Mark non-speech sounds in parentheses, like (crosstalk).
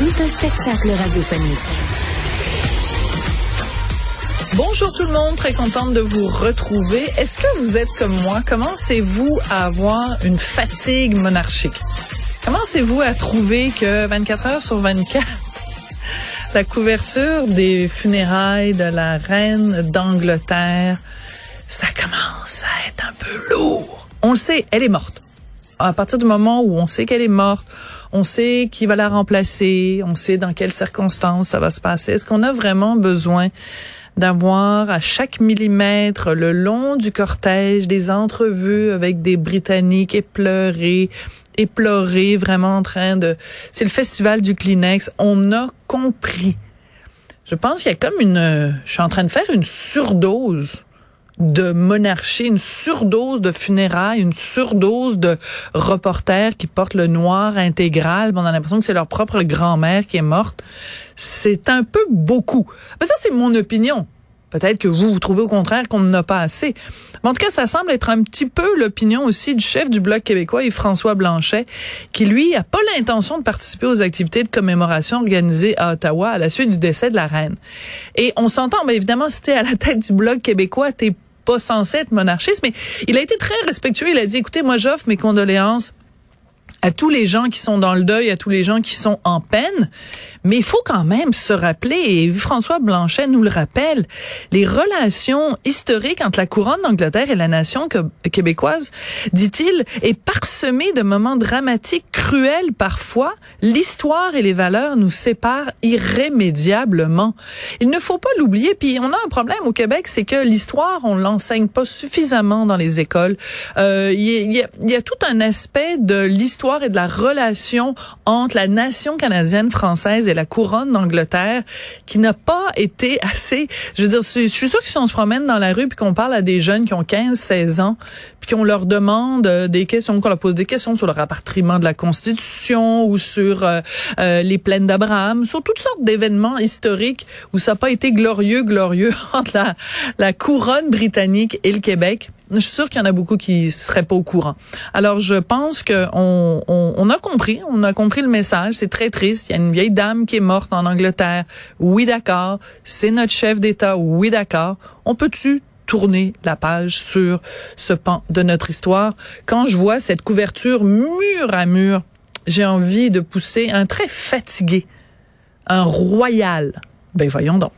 Tout un spectacle radiophonique. Bonjour tout le monde, très contente de vous retrouver. Est-ce que vous êtes comme moi? Commencez-vous à avoir une fatigue monarchique? Commencez-vous à trouver que 24 heures sur 24, (laughs) la couverture des funérailles de la reine d'Angleterre, ça commence à être un peu lourd? On le sait, elle est morte. À partir du moment où on sait qu'elle est morte, on sait qui va la remplacer, on sait dans quelles circonstances ça va se passer. Est-ce qu'on a vraiment besoin d'avoir à chaque millimètre le long du cortège des entrevues avec des Britanniques éplorés, éplorés, vraiment en train de... C'est le festival du Kleenex. On a compris. Je pense qu'il y a comme une... Je suis en train de faire une surdose de monarchie, une surdose de funérailles, une surdose de reporters qui portent le noir intégral. On a l'impression que c'est leur propre grand-mère qui est morte. C'est un peu beaucoup. Mais ça, c'est mon opinion. Peut-être que vous, vous trouvez au contraire qu'on n'en a pas assez. Mais en tout cas, ça semble être un petit peu l'opinion aussi du chef du Bloc québécois, Yves-François Blanchet, qui, lui, a pas l'intention de participer aux activités de commémoration organisées à Ottawa à la suite du décès de la reine. Et on s'entend, mais évidemment, si t'es à la tête du Bloc québécois, censé être monarchiste, mais il a été très respectueux. Il a dit, écoutez, moi, j'offre mes condoléances à tous les gens qui sont dans le deuil, à tous les gens qui sont en peine. Mais il faut quand même se rappeler, et François Blanchet nous le rappelle, les relations historiques entre la couronne d'Angleterre et la nation québécoise, dit-il, est parsemée de moments dramatiques, cruels parfois. L'histoire et les valeurs nous séparent irrémédiablement. Il ne faut pas l'oublier. Puis on a un problème au Québec, c'est que l'histoire, on l'enseigne pas suffisamment dans les écoles. Euh, il y, a, y a tout un aspect de l'histoire et de la relation entre la nation canadienne française et la couronne d'Angleterre qui n'a pas été assez. Je veux dire, je suis sûre que si on se promène dans la rue puis qu'on parle à des jeunes qui ont 15, 16 ans, puis qu'on leur demande euh, des questions, qu'on leur pose des questions sur le rapatriement de la Constitution ou sur euh, euh, les plaines d'Abraham, sur toutes sortes d'événements historiques où ça n'a pas été glorieux, glorieux (laughs) entre la, la couronne britannique et le Québec. Je suis sûre qu'il y en a beaucoup qui seraient pas au courant. Alors, je pense qu'on on, on, a compris, on a compris le message. C'est très triste. Il y a une vieille dame qui est morte en Angleterre. Oui, d'accord. C'est notre chef d'État. Oui, d'accord. On peut-tu tourner la page sur ce pan de notre histoire? Quand je vois cette couverture mur à mur, j'ai envie de pousser un très fatigué, un royal. Ben voyons donc.